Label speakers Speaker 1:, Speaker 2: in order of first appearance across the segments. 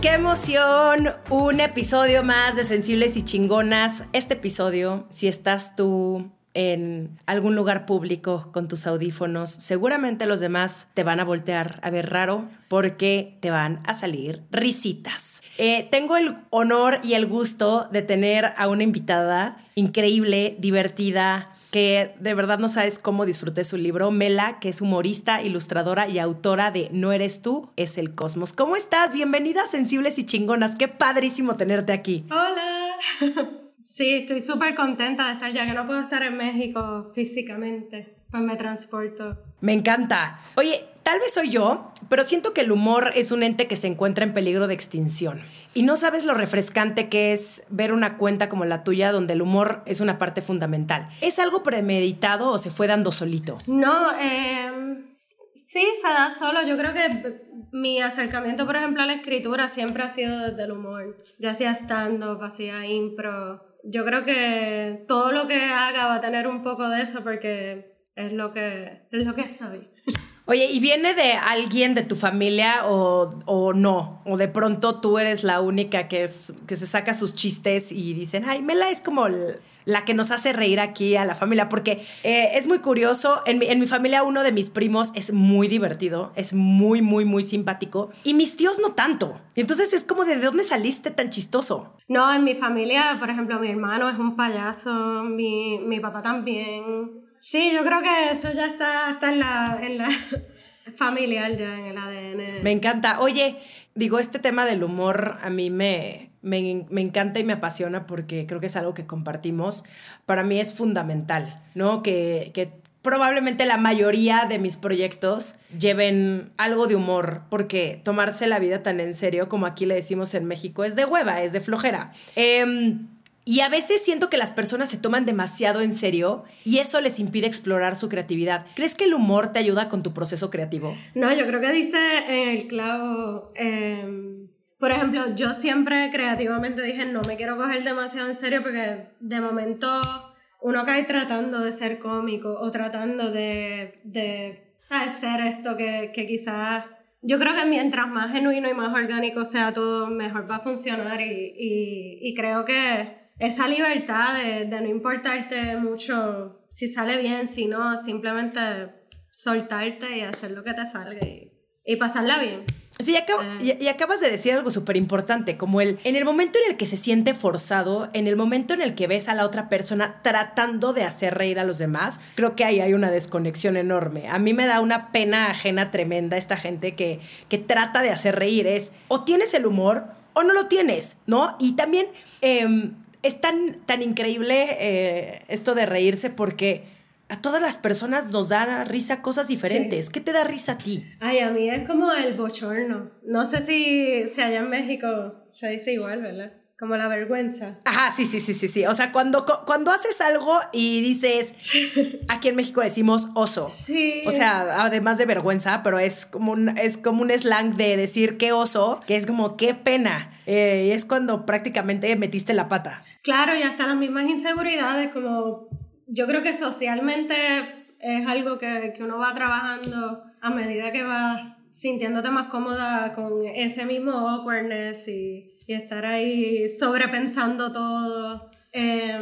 Speaker 1: ¡Qué emoción! Un episodio más de Sensibles y Chingonas. Este episodio, si estás tú en algún lugar público con tus audífonos, seguramente los demás te van a voltear a ver raro porque te van a salir risitas. Eh, tengo el honor y el gusto de tener a una invitada increíble, divertida, que de verdad no sabes cómo disfruté su libro. Mela, que es humorista, ilustradora y autora de No eres tú, es el cosmos. ¿Cómo estás? Bienvenida Sensibles y Chingonas. Qué padrísimo tenerte aquí.
Speaker 2: Hola. Sí, estoy súper contenta de estar ya que no puedo estar en México físicamente. Pues me transporto.
Speaker 1: Me encanta. Oye, tal vez soy yo, pero siento que el humor es un ente que se encuentra en peligro de extinción. Y no sabes lo refrescante que es ver una cuenta como la tuya donde el humor es una parte fundamental. ¿Es algo premeditado o se fue dando solito?
Speaker 2: No, eh, sí, se da solo. Yo creo que mi acercamiento, por ejemplo, a la escritura siempre ha sido desde el humor. Yo hacía stand-up, hacía impro. Yo creo que todo lo que haga va a tener un poco de eso porque es lo que, es lo que soy.
Speaker 1: Oye, ¿y viene de alguien de tu familia o, o, no? O de pronto tú eres la única que, es, que se saca sus chistes y dicen, ay, Mela es como la que nos hace reír aquí a la familia, porque eh, es muy curioso, en mi, en mi familia uno de mis primos es muy divertido, es muy, muy, muy simpático, y mis tíos no tanto. Y entonces es como, ¿de dónde saliste tan chistoso?
Speaker 2: No, en mi familia, por ejemplo, mi hermano es un payaso, mi, mi papá también. Sí, yo creo que eso ya está, está en la... En la familiar ya en el ADN.
Speaker 1: Me encanta. Oye, digo, este tema del humor a mí me, me, me, encanta y me apasiona porque creo que es algo que compartimos. Para mí es fundamental, ¿no? Que, que probablemente la mayoría de mis proyectos lleven algo de humor, porque tomarse la vida tan en serio como aquí le decimos en México es de hueva, es de flojera. Eh, y a veces siento que las personas se toman demasiado en serio y eso les impide explorar su creatividad. ¿Crees que el humor te ayuda con tu proceso creativo?
Speaker 2: No, yo creo que diste el clavo. Eh, por ejemplo, yo siempre creativamente dije, no me quiero coger demasiado en serio porque de momento uno cae tratando de ser cómico o tratando de, de ¿sabes? ser esto que, que quizás... Yo creo que mientras más genuino y más orgánico sea todo, mejor va a funcionar y, y, y creo que esa libertad de, de, no importarte mucho si sale bien, si no, simplemente soltarte y hacer lo que te salga y, y pasarla bien.
Speaker 1: Sí, y, y, acabas de decir algo súper importante, como el, en el momento en el que se siente forzado, en el momento en el que ves a la otra persona tratando de hacer reír a los demás, creo que ahí hay una desconexión enorme. A mí me da una pena ajena tremenda esta gente que, que trata de hacer reír. Es, o tienes el humor o no lo tienes, ¿no? Y también... Eh, es tan, tan increíble eh, esto de reírse porque a todas las personas nos da risa cosas diferentes. Sí. ¿Qué te da risa a ti?
Speaker 2: Ay, a mí es como el bochorno. No sé si, si allá en México se dice igual, ¿verdad? Como la vergüenza.
Speaker 1: Ajá, sí, sí, sí, sí, sí. O sea, cuando, cuando haces algo y dices, sí. aquí en México decimos oso.
Speaker 2: Sí.
Speaker 1: O sea, además de vergüenza, pero es como un, es como un slang de decir qué oso, que es como qué pena. Eh, y es cuando prácticamente metiste la pata.
Speaker 2: Claro, y hasta las mismas inseguridades, como yo creo que socialmente es algo que, que uno va trabajando a medida que va sintiéndote más cómoda con ese mismo awkwardness y, y estar ahí sobrepensando todo. Eh,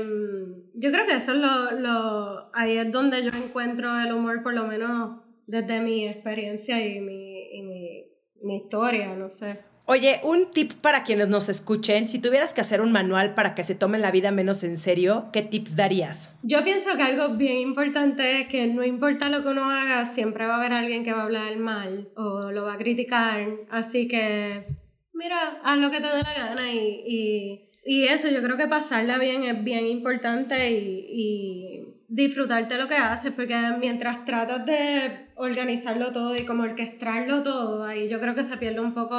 Speaker 2: yo creo que eso es lo, lo, ahí es donde yo encuentro el humor, por lo menos desde mi experiencia y mi, y mi, mi historia, no sé.
Speaker 1: Oye, un tip para quienes nos escuchen, si tuvieras que hacer un manual para que se tomen la vida menos en serio, ¿qué tips darías?
Speaker 2: Yo pienso que algo bien importante es que no importa lo que uno haga, siempre va a haber alguien que va a hablar mal o lo va a criticar, así que mira, haz lo que te dé la gana y, y, y eso, yo creo que pasarla bien es bien importante y, y disfrutarte lo que haces, porque mientras tratas de organizarlo todo y como orquestarlo todo, ahí yo creo que se pierde un poco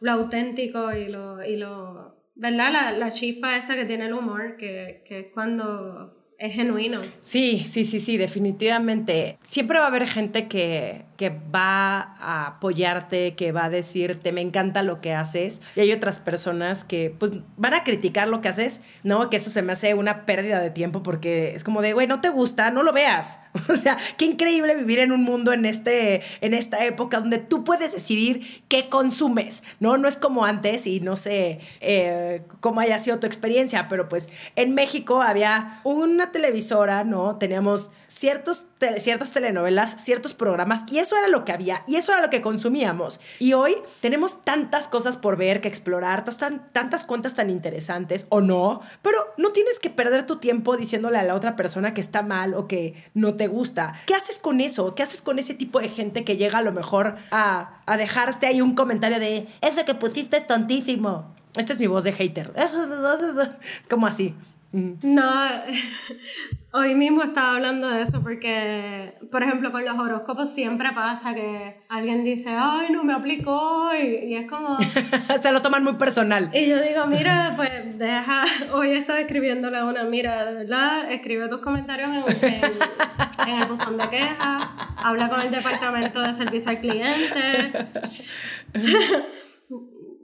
Speaker 2: lo auténtico y lo, y lo ¿verdad? La, la chispa esta que tiene el humor, que, que es cuando es genuino.
Speaker 1: Sí, sí, sí, sí, definitivamente. Siempre va a haber gente que, que va a apoyarte, que va a decirte, me encanta lo que haces. Y hay otras personas que pues van a criticar lo que haces, ¿no? Que eso se me hace una pérdida de tiempo porque es como de, güey, no te gusta, no lo veas. O sea, qué increíble vivir en un mundo en, este, en esta época donde tú puedes decidir qué consumes, ¿no? No es como antes y no sé eh, cómo haya sido tu experiencia, pero pues en México había una televisora, ¿no? Teníamos ciertos ciertas telenovelas, ciertos programas, y eso era lo que había, y eso era lo que consumíamos. Y hoy tenemos tantas cosas por ver, que explorar, tan, tantas cuentas tan interesantes, o no, pero no tienes que perder tu tiempo diciéndole a la otra persona que está mal o que no te gusta. ¿Qué haces con eso? ¿Qué haces con ese tipo de gente que llega a lo mejor a, a dejarte ahí un comentario de, eso que pusiste tontísimo? Esta es mi voz de hater. Como así.
Speaker 2: No, hoy mismo estaba hablando de eso porque, por ejemplo, con los horóscopos siempre pasa que alguien dice, ay, no me aplicó y, es como...
Speaker 1: Se lo toman muy personal.
Speaker 2: Y yo digo, mira, pues deja, hoy estaba escribiéndole a una, mira, de verdad, escribe tus comentarios en, en el buzón de quejas, habla con el departamento de servicio al cliente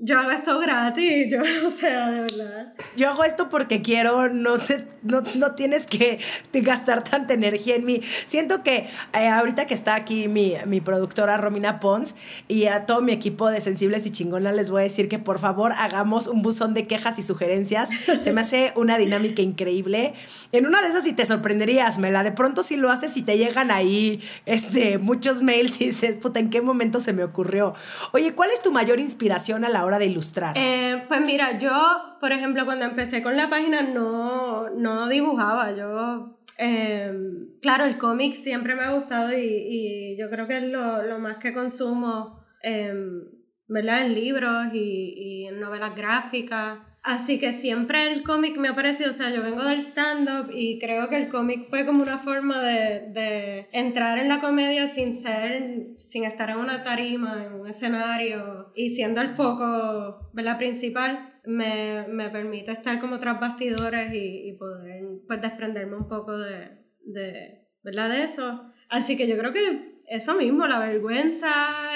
Speaker 2: yo hago esto gratis, yo, o sea, de verdad.
Speaker 1: Yo hago esto porque quiero, no, te, no, no tienes que gastar tanta energía en mí. Siento que eh, ahorita que está aquí mi, mi, productora Romina Pons y a todo mi equipo de sensibles y chingonas les voy a decir que por favor hagamos un buzón de quejas y sugerencias. Se me hace una dinámica increíble. En una de esas sí te sorprenderías, Mela. De pronto si lo haces y te llegan ahí este, muchos mails y dices, puta, ¿en qué momento se me ocurrió? Oye, ¿cuál es tu mayor inspiración a la hora de ilustrar?
Speaker 2: Eh, pues mira, yo, por ejemplo, cuando empecé con la página no, no dibujaba, yo... Em, claro, el cómic siempre me ha gustado y, yo creo que es lo, lo más que consumo, em, ¿verdad? En libros y, y en novelas gráficas. Así que siempre el cómic me ha parecido, o sea, yo vengo del stand-up y creo que el cómic fue como una forma de, de, entrar en la comedia sin ser, sin estar en una tarima, en un escenario y siendo el foco, ¿verdad? Principal, me, me permite estar como tras bastidores y, y, poder, pues, desprenderme un poco de, de, ¿verdad? De eso. Así que yo creo que eso mismo, la vergüenza,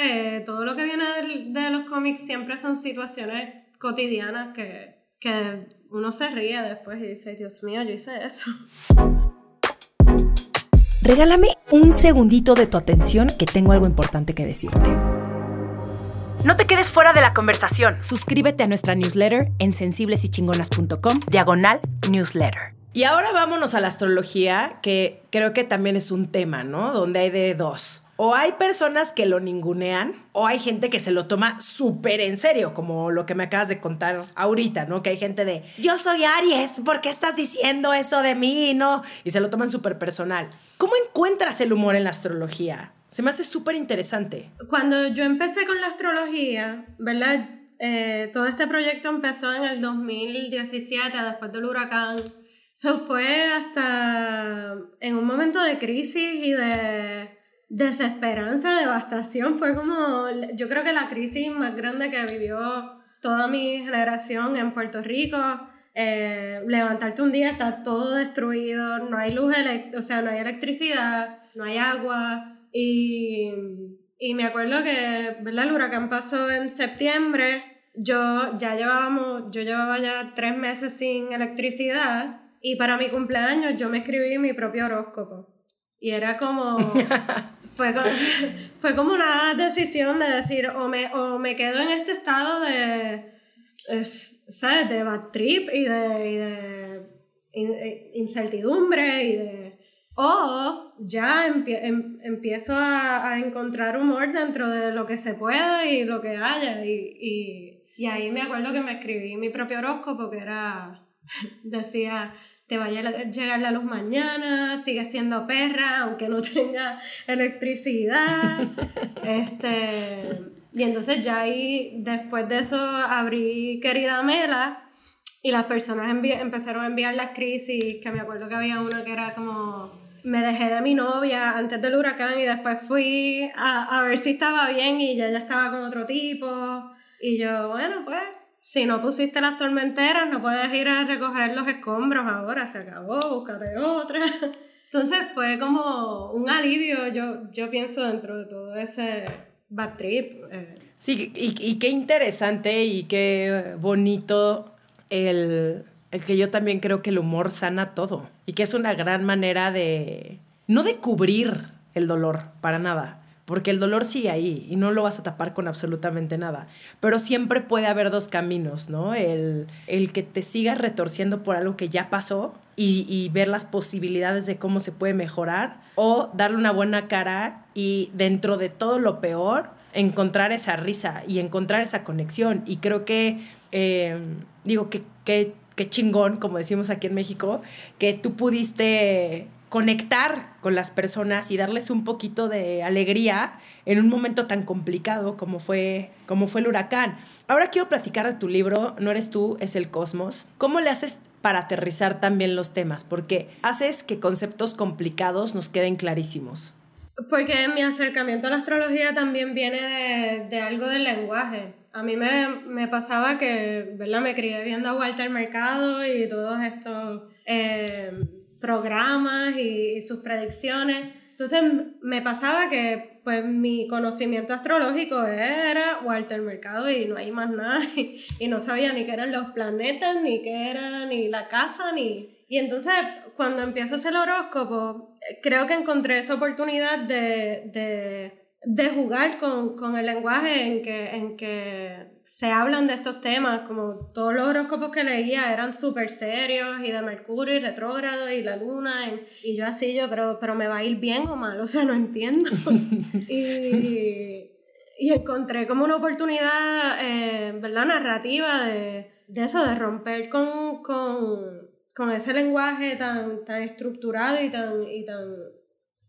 Speaker 2: eh, todo lo que viene de, de los cómics siempre son situaciones cotidianas que, que uno se ríe después y dice, Dios mío, yo hice eso.
Speaker 1: Regálame un segundito de tu atención que tengo algo importante que decirte. No te quedes fuera de la conversación. Suscríbete a nuestra newsletter en sensiblesychingonas.com, diagonal newsletter. Y ahora vámonos a la astrología, que creo que también es un tema, ¿no? Donde hay de dos o hay personas que lo ningunean o hay gente que se lo toma súper en serio, como lo que me acabas de contar ahorita, ¿no? Que hay gente de, yo soy Aries, ¿por qué estás diciendo eso de mí? ¿No? Y se lo toman súper personal. ¿Cómo encuentras el humor en la astrología? Se me hace súper interesante.
Speaker 2: Cuando yo empecé con la astrología, ¿verdad? Eh, todo este proyecto empezó en el 2017, después del huracán. Eso fue hasta en un momento de crisis y de desesperanza, devastación. Fue como, yo creo que la crisis más grande que vivió toda mi generación en Puerto Rico. Eh, levantarte un día, está todo destruido, no hay luz, o sea, no hay electricidad, no hay agua. Y, y me acuerdo que, ¿verdad? El huracán pasó en septiembre. Yo ya llevábamos, yo llevaba ya tres meses sin electricidad y para mi cumpleaños yo me escribí mi propio horóscopo. Y era como, fue, fue como una decisión de decir, o me, o me quedo en este estado de, ¿sabes? De bad trip y de, y de eh, incertidumbre y de... O ya em, empiezo a, a, encontrar humor dentro de lo que se pueda y lo que haya. Y, y, y ahí me acuerdo que me escribí mi propio horóscopo que era, decía, te vaya a llegar la luz mañana, sigue siendo perra, aunque no tenga electricidad. este, y entonces ya ahí, después de eso, abrí Querida Mela y las personas empezaron a enviar las crisis, que me acuerdo que había una que era como, me dejé de mi novia antes del huracán y después fui a, a ver si estaba bien y ya, ya estaba con otro tipo. Y yo, bueno, pues si no pusiste las tormenteras, no puedes ir a recoger los escombros ahora, se acabó, búscate otra. Entonces fue como un alivio, yo, yo pienso, dentro de todo ese bad trip. Eh.
Speaker 1: Sí, y, y, qué interesante y qué bonito el, el que yo también creo que el humor sana todo y que es una gran manera de, no de cubrir el dolor, para nada, porque el dolor sigue ahí y no lo vas a tapar con absolutamente nada. Pero siempre puede haber dos caminos, ¿no? El, el que te sigas retorciendo por algo que ya pasó y, y, ver las posibilidades de cómo se puede mejorar o darle una buena cara y dentro de todo lo peor encontrar esa risa y encontrar esa conexión. Y creo que, eh, digo, que, que, que chingón, como decimos aquí en México, que tú pudiste conectar con las personas y darles un poquito de alegría en un momento tan complicado como fue, como fue el huracán. Ahora quiero platicar de tu libro, No eres tú, es el cosmos. ¿Cómo le haces para aterrizar también los temas? Porque haces que conceptos complicados nos queden clarísimos.
Speaker 2: Porque mi acercamiento a la astrología también viene de, de algo del lenguaje. A mí me, me, pasaba que, ¿verdad? Me crié viendo a Walter Mercado y todos estos... Eh, programas y, sus predicciones. Entonces me pasaba que pues mi conocimiento astrológico era Walter Mercado y no hay más nada y, no sabía ni qué eran los planetas, ni qué era ni la casa, ni... Y entonces cuando empiezo a hacer el horóscopo, creo que encontré esa oportunidad de, de de jugar con, con, el lenguaje en que, en que se hablan de estos temas, como todos los horóscopos que leía eran súper serios y de Mercurio y retrógrado y la luna, y, yo así, yo, pero, pero me va a ir bien o mal, o sea, no entiendo. y, y, encontré como una oportunidad, eh, ¿verdad?, narrativa de, de, eso, de romper con, con, con ese lenguaje tan, tan estructurado y tan... Y tan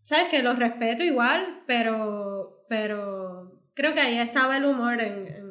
Speaker 2: sabes que los respeto igual, pero, pero creo que ahí estaba el humor en,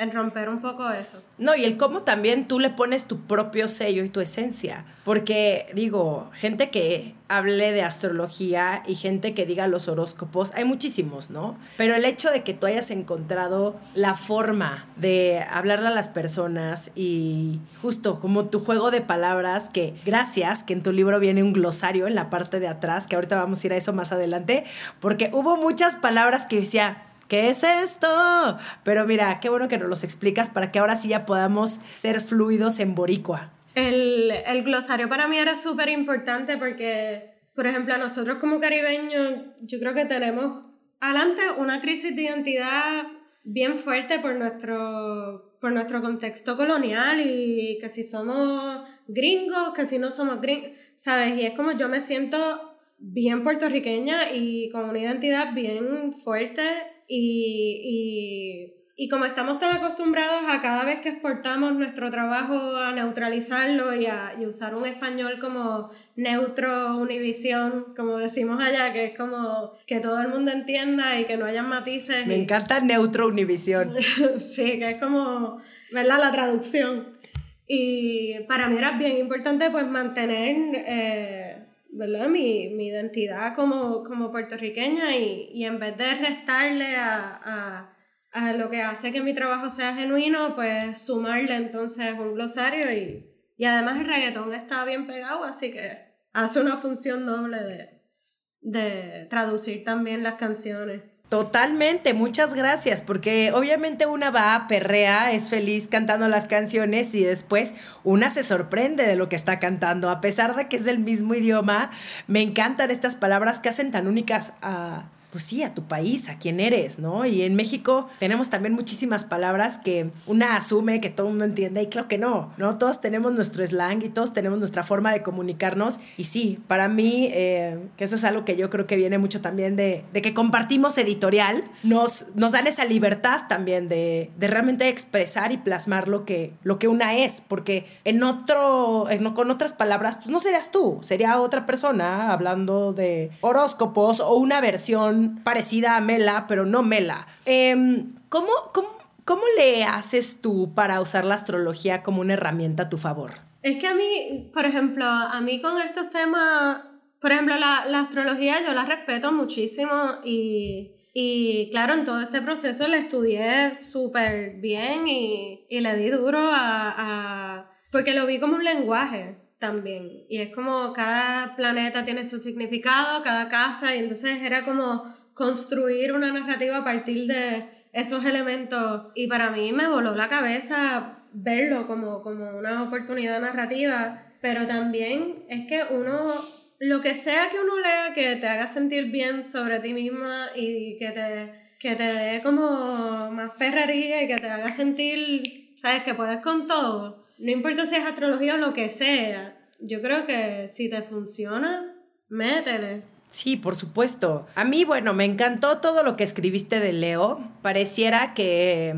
Speaker 2: en romper un poco eso.
Speaker 1: No, y el cómo también tú le pones tu propio sello y tu esencia. Porque, digo, gente que hable de astrología y gente que diga los horóscopos, hay muchísimos, ¿no? Pero el hecho de que tú hayas encontrado la forma de hablarle a las personas y justo como tu juego de palabras, que gracias, que en tu libro viene un glosario en la parte de atrás, que ahorita vamos a ir a eso más adelante, porque hubo muchas palabras que decía, ¿qué es esto? Pero mira, qué bueno que nos los explicas para que ahora sí ya podamos ser fluidos en boricua.
Speaker 2: El, el glosario para mí era súper importante porque, por ejemplo, nosotros como caribeños, yo creo que tenemos adelante una crisis de identidad bien fuerte por nuestro, por nuestro contexto colonial y que si somos gringos, que si no somos gringos, ¿sabes? Y es como yo me siento bien puertorriqueña y con una identidad bien fuerte y, y, y, como estamos tan acostumbrados a cada vez que exportamos nuestro trabajo a neutralizarlo y a y usar un español como neutro, univisión, como decimos allá, que es como que todo el mundo entienda y que no haya matices.
Speaker 1: Me encanta neutro, univisión.
Speaker 2: sí, que es como, ¿verdad? La traducción. Y para mí era bien importante pues mantener... Eh, ¿verdad? Mi, mi identidad como, como puertorriqueña y, y, en vez de restarle a, a, a, lo que hace que mi trabajo sea genuino, pues sumarle entonces un glosario y, y además el reggaetón está bien pegado, así que hace una función doble de, de traducir también las canciones.
Speaker 1: Totalmente, muchas gracias, porque obviamente una va, perrea, es feliz cantando las canciones y después una se sorprende de lo que está cantando, a pesar de que es del mismo idioma, me encantan estas palabras que hacen tan únicas a pues sí, a tu país, a quién eres, ¿no? Y en México tenemos también muchísimas palabras que una asume que todo el mundo entiende y claro que no, ¿no? Todos tenemos nuestro slang y todos tenemos nuestra forma de comunicarnos y sí, para mí, eh, que eso es algo que yo creo que viene mucho también de, de que compartimos editorial, nos, nos dan esa libertad también de, de, realmente expresar y plasmar lo que, lo que una es, porque en otro, en, con otras palabras, pues no serías tú, sería otra persona hablando de horóscopos o una versión parecida a Mela, pero no Mela. Em, ¿cómo, cómo, cómo le haces tú para usar la astrología como una herramienta a tu favor?
Speaker 2: Es que a mí, por ejemplo, a mí con estos temas por ejemplo, la, la astrología yo la respeto muchísimo y, y claro, en todo este proceso la estudié súper bien y, y, le di duro a, a... porque lo vi como un lenguaje también. Y es como cada planeta tiene su significado, cada casa, y entonces era como construir una narrativa a partir de esos elementos. Y para mí me voló la cabeza verlo como, como una oportunidad narrativa, pero también es que uno, lo que sea que uno lea que te haga sentir bien sobre ti misma y que te, que te dé como más perrería y que te haga sentir, sabes, que puedes con todo. No importa si es astrología o lo que sea. Yo creo que si te funciona, métele.
Speaker 1: Sí, por supuesto. A mí, bueno, me encantó todo lo que escribiste de Leo. Pareciera que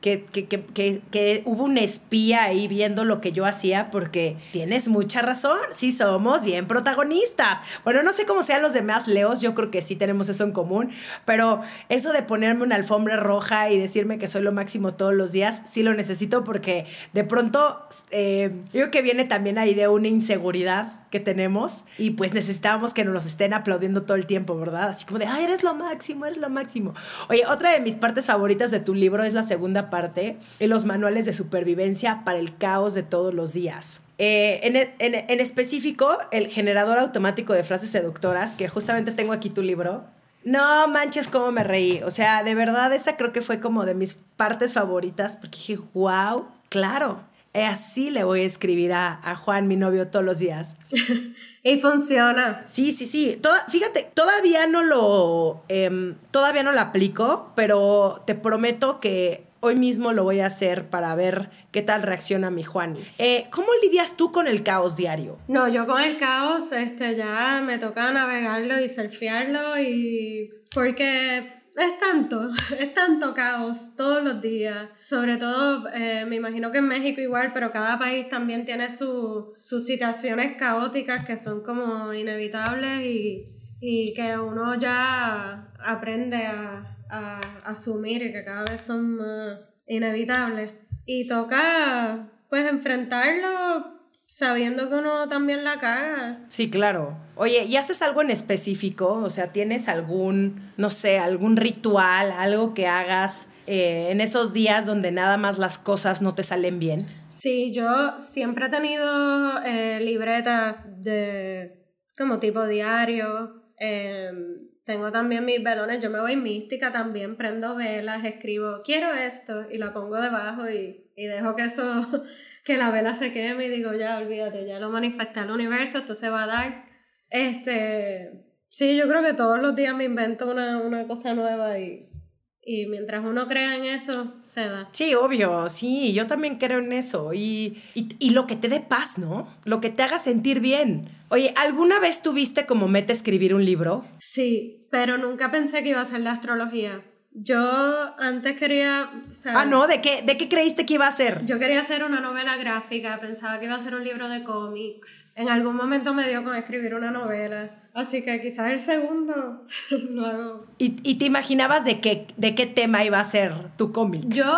Speaker 1: que, que, que, que, hubo un espía ahí viendo lo que yo hacía porque tienes mucha razón, sí somos bien protagonistas. Bueno, no sé cómo sean los demás Leos, yo creo que sí tenemos eso en común, pero eso de ponerme una alfombra roja y decirme que soy lo máximo todos los días, sí lo necesito porque de pronto eh, creo que viene también ahí de una inseguridad que tenemos y pues necesitábamos que nos estén aplaudiendo todo el tiempo, ¿verdad? Así como de, ay, eres lo máximo, eres lo máximo. Oye, otra de mis partes favoritas de tu libro es la segunda parte, en los manuales de supervivencia para el caos de todos los días. Eh, en, en, en específico, el generador automático de frases seductoras, que justamente tengo aquí tu libro, no manches cómo me reí. O sea, de verdad esa creo que fue como de mis partes favoritas porque dije, wow, claro, Así le voy a escribir a, Juan, mi novio, todos los días.
Speaker 2: y funciona.
Speaker 1: Sí, sí, sí. fíjate, todavía no lo. Em, todavía no lo aplico, pero te prometo que hoy mismo lo voy a hacer para ver qué tal reacciona mi Juan. Eh, ¿Cómo lidias tú con el caos diario?
Speaker 2: No, yo con el caos este, ya me toca navegarlo y surfearlo y. Porque es tanto, es tanto caos todos los días. Sobre todo, eh, me imagino que en México igual, pero cada país también tiene sus situaciones caóticas que son como inevitables y, y que uno ya aprende a, a, asumir y que cada vez son más inevitables. Y toca pues enfrentarlo sabiendo que uno también la caga.
Speaker 1: Sí, claro. Oye, ¿y haces algo en específico? O sea, ¿tienes algún, no sé, algún ritual, algo que hagas eh, en esos días donde nada más las cosas no te salen bien?
Speaker 2: Sí, yo siempre he tenido eh, libretas de como tipo diario. Em, tengo también mis velones, yo me voy mística también, prendo velas, escribo, quiero esto y la pongo debajo y, y dejo que eso, que la vela se queme y digo, ya olvídate, ya lo manifesté al universo, esto se va a dar. Este, sí, yo creo que todos los días me invento una, una cosa nueva y, y mientras uno crea en eso, se da.
Speaker 1: Sí, obvio, sí, yo también creo en eso. Y, y, y, lo que te dé paz, ¿no? Lo que te haga sentir bien. Oye, ¿alguna vez tuviste como meta escribir un libro?
Speaker 2: Sí, pero nunca pensé que iba a ser la astrología. Yo antes quería...
Speaker 1: ah, no, ¿De qué, ¿de qué creíste que iba a ser?
Speaker 2: Yo quería hacer una novela gráfica, pensaba que iba a ser un libro de cómics. En algún momento me dio con escribir una novela. Así que quizás el segundo lo hago.
Speaker 1: ¿Y, ¿Y, te imaginabas de qué, de qué tema iba a ser tu cómic?
Speaker 2: Yo,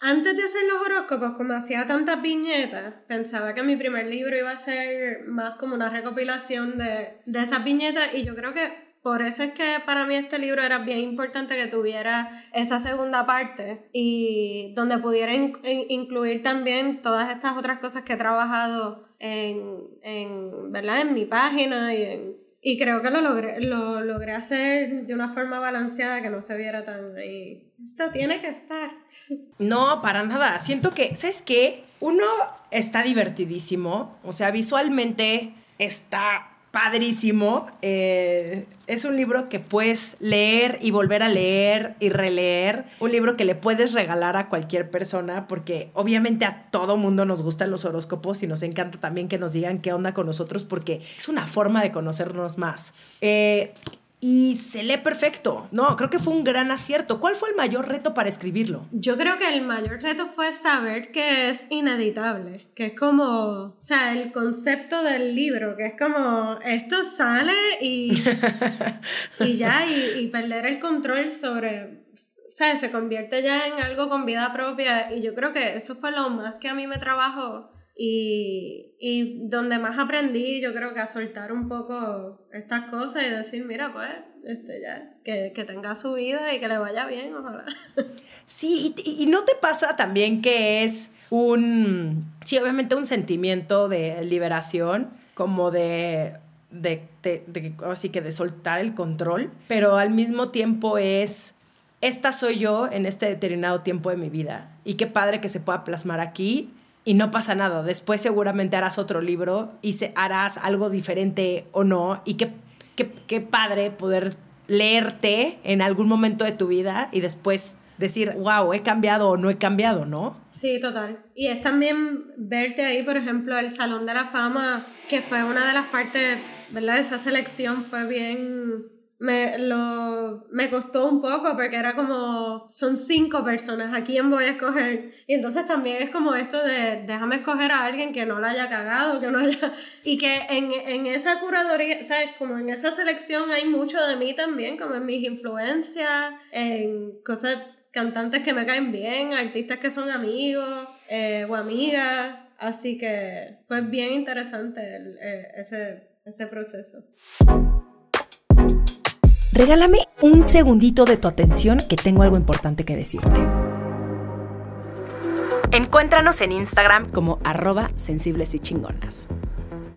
Speaker 2: antes de hacer los horóscopos, como hacía tantas viñetas, pensaba que mi primer libro iba a ser más como una recopilación de, de esas viñetas y yo creo que por eso es que para mí este libro era bien importante que tuviera esa segunda parte y donde pudiera incluir también todas estas otras cosas que he trabajado en, en, ¿verdad? en mi página y, en, y creo que lo logré, lo logré hacer de una forma balanceada que no se viera tan ahí. Esto tiene que estar.
Speaker 1: No, para nada. Siento que, ¿sabes qué? Uno está divertidísimo, o sea, visualmente está padrísimo. Eh, es un libro que puedes leer y volver a leer y releer. Un libro que le puedes regalar a cualquier persona porque obviamente a todo mundo nos gustan los horóscopos y nos encanta también que nos digan qué onda con nosotros porque es una forma de conocernos más. Eh, y se lee perfecto. No, creo que fue un gran acierto. ¿Cuál fue el mayor reto para escribirlo?
Speaker 2: Yo creo que el mayor reto fue saber que es ineditable, que es como, o sea, el concepto del libro, que es como, esto sale y, y ya, y, y perder el control sobre, o sea, se convierte ya en algo con vida propia y yo creo que eso fue lo más que a mí me trabajó Y, y donde más aprendí, yo creo que a soltar un poco estas cosas y decir, mira, pues, este ya, que, que tenga su vida y que le vaya bien, ojalá.
Speaker 1: Sí, y, y, no te pasa también que es un, sí, obviamente un sentimiento de liberación, como de, de, de, de, así que de soltar el control, pero al mismo tiempo es, esta soy yo en este determinado tiempo de mi vida. Y qué padre que se pueda plasmar aquí y no pasa nada. Después seguramente harás otro libro y se, harás algo diferente o no. Y qué, qué, qué padre poder leerte en algún momento de tu vida y después decir, wow, he cambiado o no he cambiado, ¿no?
Speaker 2: Sí, total. Y es también verte ahí, por ejemplo, el Salón de la Fama, que fue una de las partes, ¿verdad? Esa selección fue bien me, lo, me costó un poco porque era como, son cinco personas, ¿a quién voy a escoger? Y entonces también es como esto de, déjame escoger a alguien que no la haya cagado, que no haya... Y que en, en esa curaduría, ¿sabes? Como en esa selección hay mucho de mí también, como en mis influencias, en cosas, cantantes que me caen bien, artistas que son amigos eh, o amigas. Así que fue bien interesante el, eh, ese, ese proceso.
Speaker 1: Regálame un segundito de tu atención que tengo algo importante que decirte. Encuéntranos en Instagram como arroba sensibles y chingonas.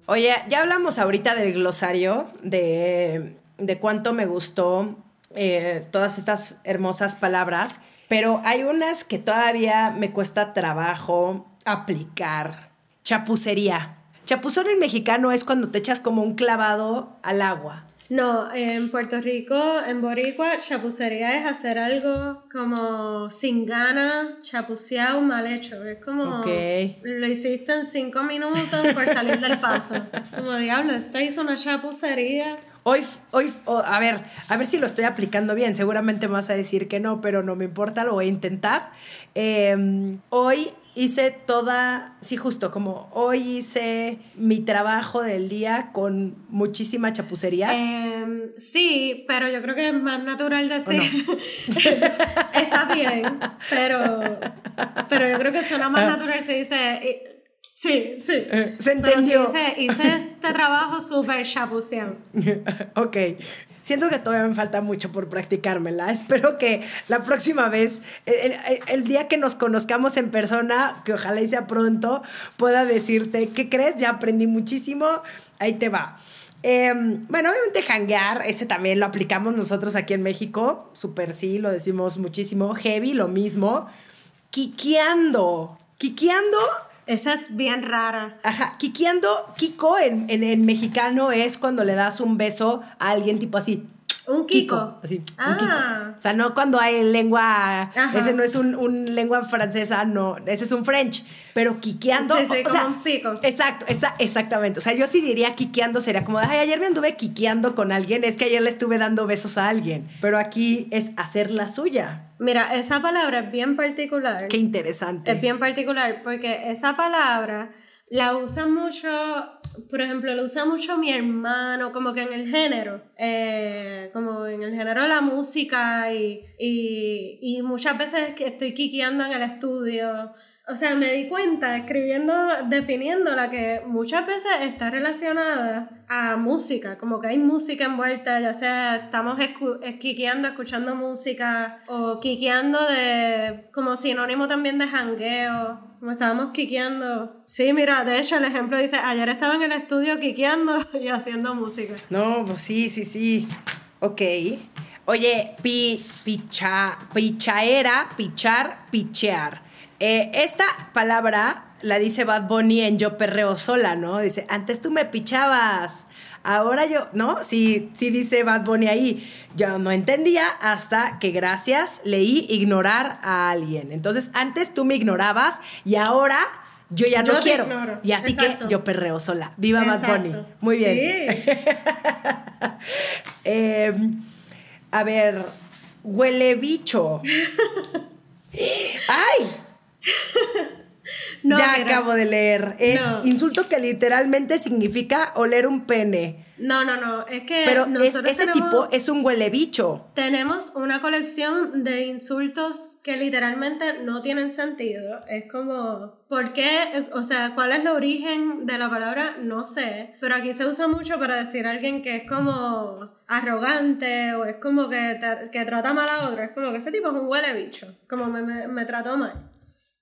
Speaker 1: Oye, ya hablamos ahorita del glosario, de, de cuánto me gustó eh, todas estas hermosas palabras, pero hay unas que todavía me cuesta trabajo aplicar. Chapucería. Chapuzón en mexicano es cuando te echas como un clavado al agua.
Speaker 2: No, en Puerto Rico, en Boricua, chapucería es hacer algo como sin ganas, chapuceado, mal hecho. Es como
Speaker 1: Ok.
Speaker 2: lo hiciste en cinco minutos por salir del paso. Como diablo, esta hizo una chapucería.
Speaker 1: Hoy, hoy, oh, a ver, a ver si lo estoy aplicando bien. Seguramente me vas a decir que no, pero no me importa, lo voy a intentar. Eh, hoy hice toda, sí, justo como hoy hice mi trabajo del día con muchísima chapucería.
Speaker 2: Em, sí, pero yo creo que es más natural decir. Está bien, pero, pero yo creo que suena más natural si dice. eh, Sí, sí.
Speaker 1: Eh, se
Speaker 2: Pero
Speaker 1: entendió.
Speaker 2: hice, hice este trabajo súper chapuceado.
Speaker 1: ok. Siento que todavía me falta mucho por practicármela. Espero que la próxima vez, el, el- día que nos conozcamos en persona, que ojalá y sea pronto, pueda decirte, ¿qué crees? Ya aprendí muchísimo. Ahí te va. Eh, bueno, obviamente hanguear, ese también lo aplicamos nosotros aquí en México. Super sí, lo decimos muchísimo. Heavy, lo mismo. Quiqueando. Quiqueando
Speaker 2: Esa es bien rara.
Speaker 1: Ajá, quiqueando, Kiko en, en, en mexicano es cuando le das un beso a alguien tipo así.
Speaker 2: Un Kiko.
Speaker 1: así, un
Speaker 2: Ah.
Speaker 1: Kiko. O sea, no cuando hay lengua,
Speaker 2: Ajá.
Speaker 1: ese no es un, un lengua francesa, no, ese es un French. Pero quiqueando,
Speaker 2: Sí, sí,
Speaker 1: o
Speaker 2: como
Speaker 1: sea,
Speaker 2: un pico.
Speaker 1: Exacto, esa- exactamente. O sea, yo sí diría quiqueando, sería como, ay, ayer me anduve quiqueando con alguien, es que ayer le estuve dando besos a alguien. Pero aquí es hacer la suya.
Speaker 2: Mira, esa palabra es bien particular.
Speaker 1: Qué interesante.
Speaker 2: Es bien particular porque esa palabra la usa mucho, por ejemplo, la usa mucho mi hermano, como que en el género, eh, como en el género de la música y, y, y muchas veces estoy quiqueando en el estudio. O sea, me di cuenta escribiendo, definiéndola que muchas veces está relacionada a música, como que hay música envuelta, ya sea estamos escu eh, quiqueando, escuchando música o quiqueando de como sinónimo también de jangueo, como estábamos quiqueando. Sí, mira, de hecho el ejemplo dice, ayer estaba en el estudio quiqueando y haciendo música.
Speaker 1: No, pues sí, sí, sí. Ok. Oye, pi, picha, pichaera, pichar, pichear. Eh, esta palabra la dice Bad Bunny en Yo Perreo Sola, ¿no? Dice, antes tú me pichabas, ahora yo, ¿no? Sí, sí dice Bad Bunny ahí. Yo no entendía hasta que gracias leí ignorar a alguien. Entonces, antes tú me ignorabas y ahora yo ya no
Speaker 2: Yo
Speaker 1: quiero.
Speaker 2: ignoro.
Speaker 1: Y así
Speaker 2: Exacto.
Speaker 1: que yo perreo sola. Viva Bad Bunny. Muy bien.
Speaker 2: Sí.
Speaker 1: Eh, a ver, huele bicho. ¡Ay!
Speaker 2: No,
Speaker 1: ya acabo de leer. Es
Speaker 2: No.
Speaker 1: insulto que literalmente significa oler un pene.
Speaker 2: No, no, no. Es que
Speaker 1: Pero es- ese
Speaker 2: tenemos-
Speaker 1: tipo es un huele bicho.
Speaker 2: Tenemos una colección de insultos que literalmente no tienen sentido. Es como, ¿por qué? O sea, ¿cuál es el origen de la palabra? No sé. Pero aquí se usa mucho para decir a alguien que es como arrogante o es como que, te- que trata mal a otro. Es como que ese tipo es un huele bicho. Como me, me, me trató mal.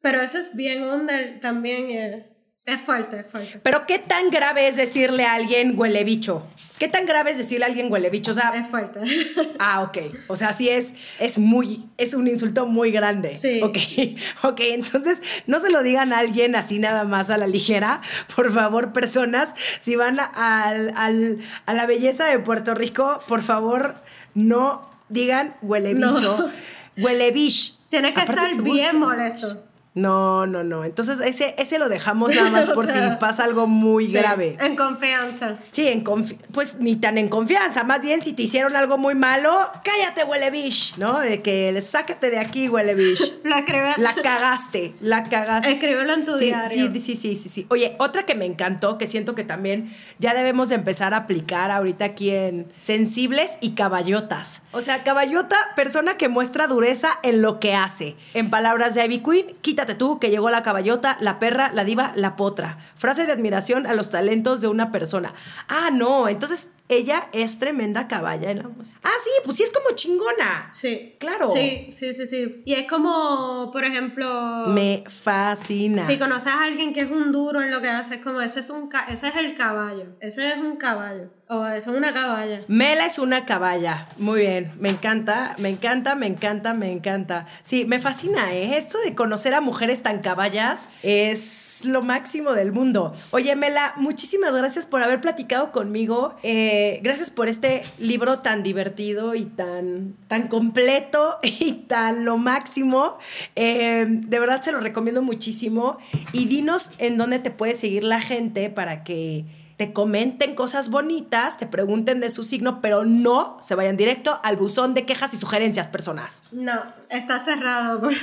Speaker 2: Pero eso es bien under también. eh, es fuerte, es fuerte.
Speaker 1: Pero ¿qué tan grave es decirle a alguien huele bicho? ¿Qué tan grave es decirle a alguien huele bicho? O sea,
Speaker 2: Es fuerte.
Speaker 1: Ah, ok. O sea, sí es, es muy, es un insulto muy grande.
Speaker 2: Sí.
Speaker 1: Ok, ok. Entonces, no se lo digan a alguien así nada más a la ligera. Por favor, personas, si van a, al- al- a la belleza de Puerto Rico, por favor, no digan huele
Speaker 2: No.
Speaker 1: bicho. Huele bish.
Speaker 2: Tienes que
Speaker 1: Aparte
Speaker 2: estar
Speaker 1: que
Speaker 2: bien molesto.
Speaker 1: No, no, no. Entonces, ese, ese lo dejamos nada más por
Speaker 2: sea,
Speaker 1: si pasa algo muy
Speaker 2: Sí,
Speaker 1: grave.
Speaker 2: En confianza.
Speaker 1: Sí, en confi- pues ni tan en confianza. Más bien, si te hicieron algo muy malo, cállate, huele bish, ¿no? De que sácate de aquí, huele bish.
Speaker 2: Escribe.
Speaker 1: La cagaste, la cagaste.
Speaker 2: Escríbelo en tu
Speaker 1: Sí,
Speaker 2: diario.
Speaker 1: sí, sí, sí, sí, sí. Oye, otra que me encantó, que siento que también ya debemos de empezar a aplicar ahorita aquí en sensibles y caballotas. O sea, caballota, persona que muestra dureza en lo que hace. En palabras de Ivy Queen, quítate tú, que llegó la caballota, la perra, la diva, la potra. Frase de admiración a los talentos de una persona. Ah, no, entonces ella es tremenda caballa en la música. Ah, sí, pues sí es como chingona.
Speaker 2: Sí.
Speaker 1: Claro.
Speaker 2: Sí, sí, sí, sí. Y es como, por ejemplo.
Speaker 1: Me fascina.
Speaker 2: Si conoces a alguien que es un duro en lo que hace, es como ese es un ese es el caballo. Ese es un caballo. O eso es una caballa.
Speaker 1: Mela es una caballa. Muy bien. Me encanta, me encanta, me encanta, me encanta. Sí, me fascina, ¿eh? Esto de conocer a mujeres tan caballas es lo máximo del mundo. Oye, Mela, muchísimas gracias por haber platicado conmigo. Eh, gracias por este libro tan divertido y tan, tan completo y tan lo máximo. Eh, de verdad se lo recomiendo muchísimo. Y dinos en dónde te puede seguir la gente para que te comenten cosas bonitas, te pregunten de su signo, pero no se vayan directo al buzón de quejas y sugerencias, personas.
Speaker 2: No, está cerrado.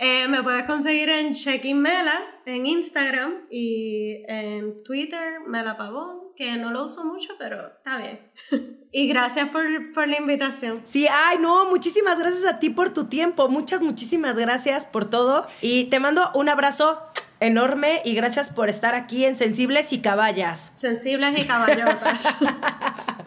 Speaker 2: Eh, me puedes conseguir en Checking Mela, en Instagram y en Twitter, Mela Pavón, que no lo uso mucho, pero está bien. y gracias por, por la invitación.
Speaker 1: Sí, ay, no, muchísimas gracias a ti por tu tiempo, muchas, muchísimas gracias por todo y te mando un abrazo enorme y gracias por estar aquí en Sensibles y Caballas.
Speaker 2: Sensibles y caballotas.